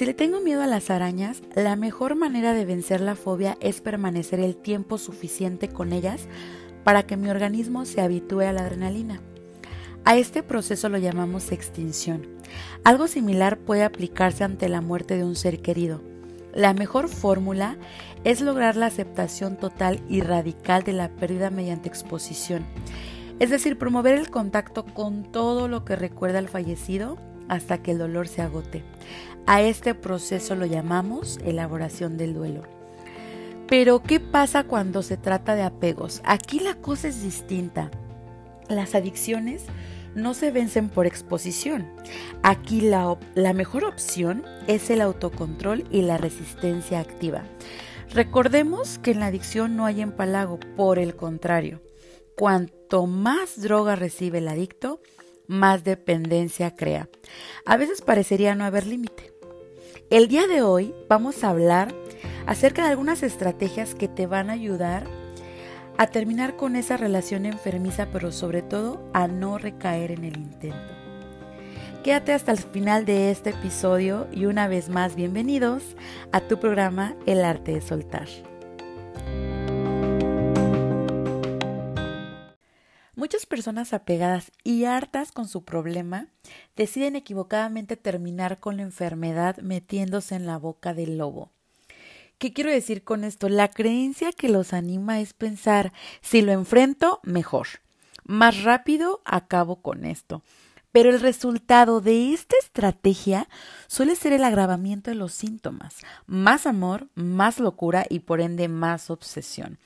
Si le tengo miedo a las arañas, la mejor manera de vencer la fobia es permanecer el tiempo suficiente con ellas para que mi organismo se habitúe a la adrenalina. A este proceso lo llamamos extinción. Algo similar puede aplicarse ante la muerte de un ser querido. La mejor fórmula es lograr la aceptación total y radical de la pérdida mediante exposición, es decir, promover el contacto con todo lo que recuerda al fallecido hasta que el dolor se agote. A este proceso lo llamamos elaboración del duelo. Pero, ¿qué pasa cuando se trata de apegos? Aquí la cosa es distinta. Las adicciones no se vencen por exposición. Aquí la, mejor opción es el autocontrol y la resistencia activa. Recordemos que en la adicción no hay empalago, por el contrario, cuanto más droga recibe el adicto, más dependencia crea. A veces parecería no haber límite. El día de hoy vamos a hablar acerca de algunas estrategias que te van a ayudar a terminar con esa relación enfermiza, pero sobre todo a no recaer en el intento. Quédate hasta el final de este episodio y una vez más bienvenidos a tu programa El arte de soltar. Personas apegadas y hartas con su problema deciden equivocadamente terminar con la enfermedad metiéndose en la boca del lobo. ¿Qué quiero decir con esto? La creencia que los anima es pensar, si lo enfrento, mejor. Más rápido acabo con esto. Pero el resultado de esta estrategia suele ser el agravamiento de los síntomas, más amor, más locura y por ende más obsesión.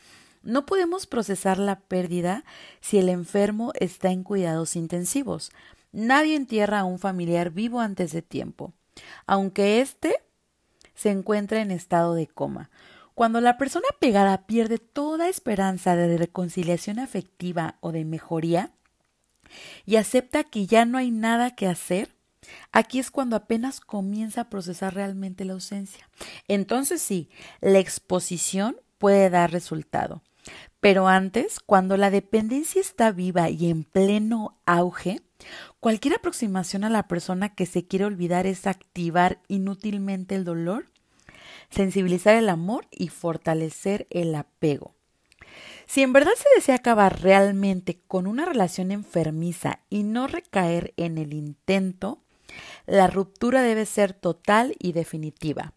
No podemos procesar la pérdida si el enfermo está en cuidados intensivos. Nadie entierra a un familiar vivo antes de tiempo, aunque éste se encuentra en estado de coma. Cuando la persona pegada pierde toda esperanza de reconciliación afectiva o de mejoría y acepta que ya no hay nada que hacer, aquí es cuando apenas comienza a procesar realmente la ausencia. Entonces sí, la exposición puede dar resultado. Pero antes, cuando la dependencia está viva y en pleno auge, cualquier aproximación a la persona que se quiere olvidar es activar inútilmente el dolor, sensibilizar el amor y fortalecer el apego. Si en verdad se desea acabar realmente con una relación enfermiza y no recaer en el intento, la ruptura debe ser total y definitiva.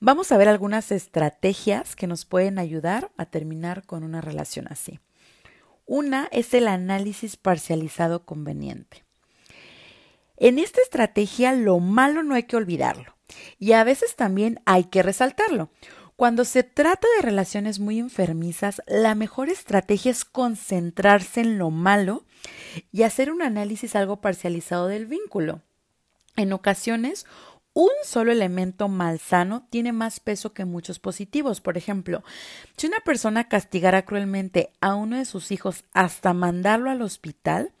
Vamos a ver algunas estrategias que nos pueden ayudar a terminar con una relación así. Una es el análisis parcializado conveniente. En esta estrategia lo malo no hay que olvidarlo y a veces también hay que resaltarlo. Cuando se trata de relaciones muy enfermizas, la mejor estrategia es concentrarse en lo malo y hacer un análisis algo parcializado del vínculo. En ocasiones, un solo elemento malsano tiene más peso que muchos positivos. Por ejemplo, si una persona castigara cruelmente a uno de sus hijos hasta mandarlo al hospital,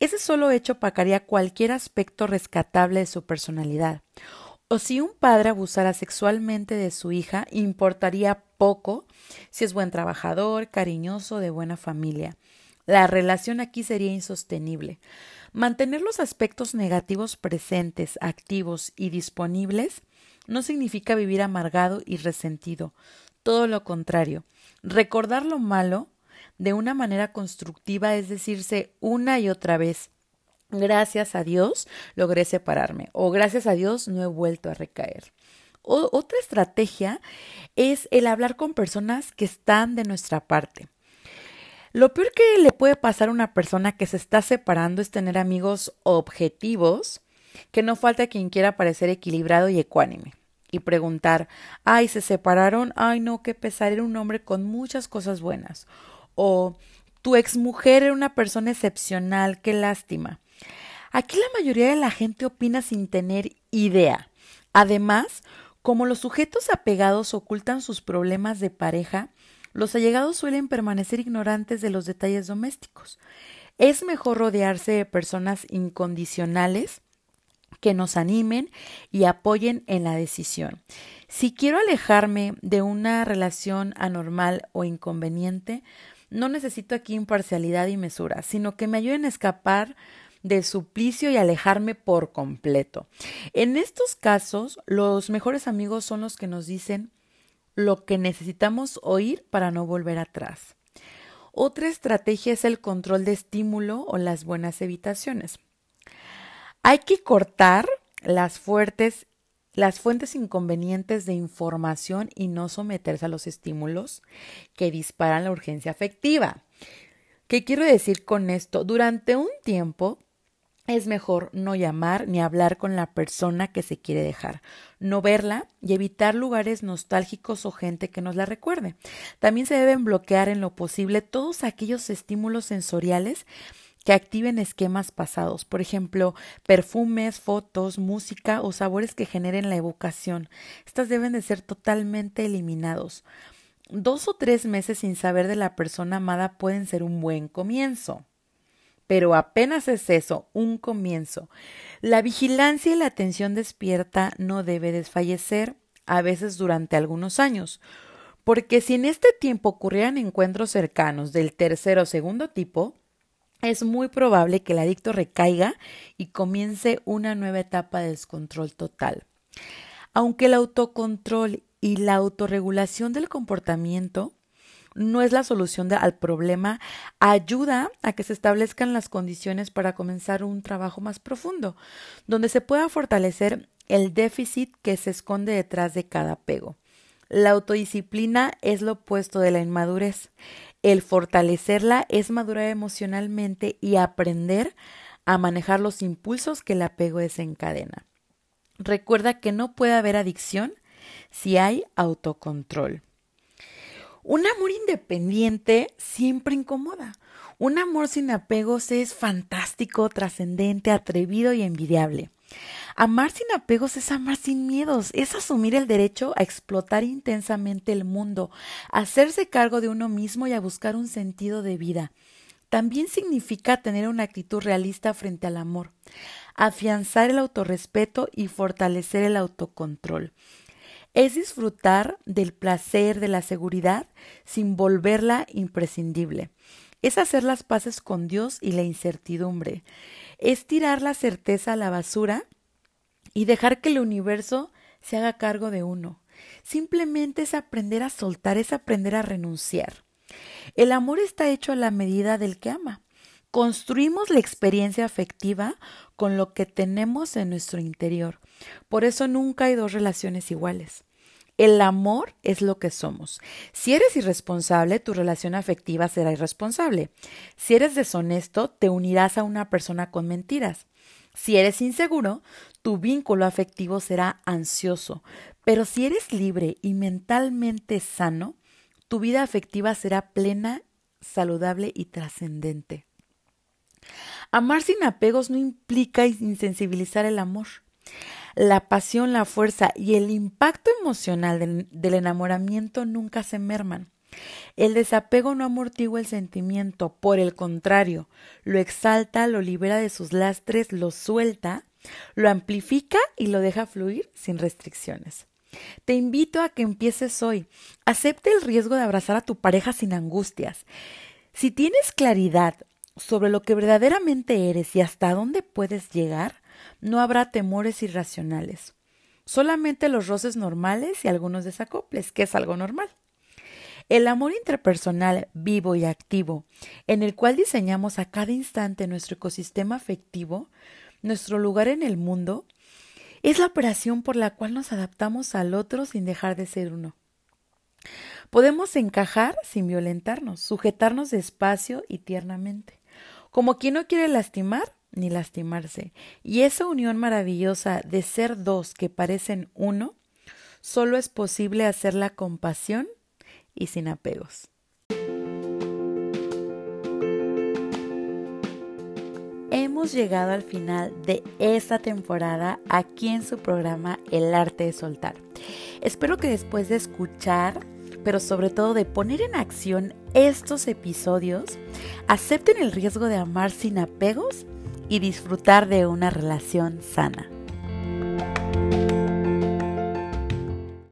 ese solo hecho opacaría cualquier aspecto rescatable de su personalidad. O si un padre abusara sexualmente de su hija, importaría poco si es buen trabajador, cariñoso, de buena familia. La relación aquí sería insostenible. Mantener los aspectos negativos presentes, activos y disponibles no significa vivir amargado y resentido. Todo lo contrario. Recordar lo malo de una manera constructiva es decirse una y otra vez gracias a Dios logré separarme o gracias a Dios no he vuelto a recaer. otra estrategia es el hablar con personas que están de nuestra parte. Lo peor que le puede pasar a una persona que se está separando es tener amigos objetivos, que no falta quien quiera parecer equilibrado y ecuánime. Y preguntar, ay, se separaron, ay, no, qué pesar, era un hombre con muchas cosas buenas. O tu exmujer era una persona excepcional, qué lástima. Aquí la mayoría de la gente opina sin tener idea. Además, como los sujetos apegados ocultan sus problemas de pareja, los allegados suelen permanecer ignorantes de los detalles domésticos. Es mejor rodearse de personas incondicionales que nos animen y apoyen en la decisión. Si quiero alejarme de una relación anormal o inconveniente, no necesito aquí imparcialidad y mesura, sino que me ayuden a escapar del suplicio y alejarme por completo. En estos casos, los mejores amigos son los que nos dicen lo que necesitamos oír para no volver atrás. Otra estrategia es el control de estímulo o las buenas evitaciones. Hay que cortar las fuertes las fuentes inconvenientes de información y no someterse a los estímulos que disparan la urgencia afectiva. ¿Qué quiero decir con esto? Durante un tiempo es mejor no llamar ni hablar con la persona que se quiere dejar, no verla y evitar lugares nostálgicos o gente que nos la recuerde. También se deben bloquear en lo posible todos aquellos estímulos sensoriales que activen esquemas pasados, por ejemplo, perfumes, fotos, música o sabores que generen la evocación. Estas deben de ser totalmente eliminados. Dos o tres meses sin saber de la persona amada pueden ser un buen comienzo. Pero apenas es eso, un comienzo. La vigilancia y la atención despierta no debe desfallecer, a veces durante algunos años, porque si en este tiempo ocurrieran encuentros cercanos del tercer o segundo tipo, es muy probable que el adicto recaiga y comience una nueva etapa de descontrol total. Aunque el autocontrol y la autorregulación del comportamiento no es la solución al problema, ayuda a que se establezcan las condiciones para comenzar un trabajo más profundo, donde se pueda fortalecer el déficit que se esconde detrás de cada apego. La autodisciplina es lo opuesto de la inmadurez. El fortalecerla es madurar emocionalmente y aprender a manejar los impulsos que el apego desencadena. Recuerda que no puede haber adicción si hay autocontrol. Un amor independiente siempre incomoda. Un amor sin apegos es fantástico, trascendente, atrevido y envidiable. Amar sin apegos es amar sin miedos, es asumir el derecho a explotar intensamente el mundo, a hacerse cargo de uno mismo y a buscar un sentido de vida. También significa tener una actitud realista frente al amor, afianzar el autorrespeto y fortalecer el autocontrol. Es disfrutar del placer, de la seguridad, sin volverla imprescindible. Es hacer las paces con Dios y la incertidumbre es tirar la certeza a la basura y dejar que el universo se haga cargo de uno. Simplemente es aprender a soltar, es aprender a renunciar. El amor está hecho a la medida del que ama. Construimos la experiencia afectiva con lo que tenemos en nuestro interior. Por eso nunca hay dos relaciones iguales. El amor es lo que somos. Si eres irresponsable, tu relación afectiva será irresponsable. Si eres deshonesto, te unirás a una persona con mentiras. Si eres inseguro, tu vínculo afectivo será ansioso. Pero si eres libre y mentalmente sano, tu vida afectiva será plena, saludable y trascendente. Amar sin apegos no implica insensibilizar el amor la pasión, la fuerza y el impacto emocional del, enamoramiento nunca se merman. El desapego no amortigua el sentimiento, por el contrario, lo exalta, lo libera de sus lastres, lo suelta, lo amplifica y lo deja fluir sin restricciones. Te invito a que empieces hoy. Acepte el riesgo de abrazar a tu pareja sin angustias. Si tienes claridad sobre lo que verdaderamente eres y hasta dónde puedes llegar, no habrá temores irracionales, solamente los roces normales y algunos desacoples, que es algo normal. El amor interpersonal vivo y activo, en el cual diseñamos a cada instante nuestro ecosistema afectivo, nuestro lugar en el mundo, es la operación por la cual nos adaptamos al otro sin dejar de ser uno. Podemos encajar sin violentarnos, sujetarnos despacio y tiernamente, como quien no quiere lastimar ni lastimarse. Y esa unión maravillosa de ser dos que parecen uno, solo es posible hacerla con pasión y sin apegos. Hemos llegado al final de esta temporada aquí en su programa El arte de soltar. Espero que después de escuchar, pero sobre todo de poner en acción estos episodios, acepten el riesgo de amar sin apegos y disfrutar de una relación sana.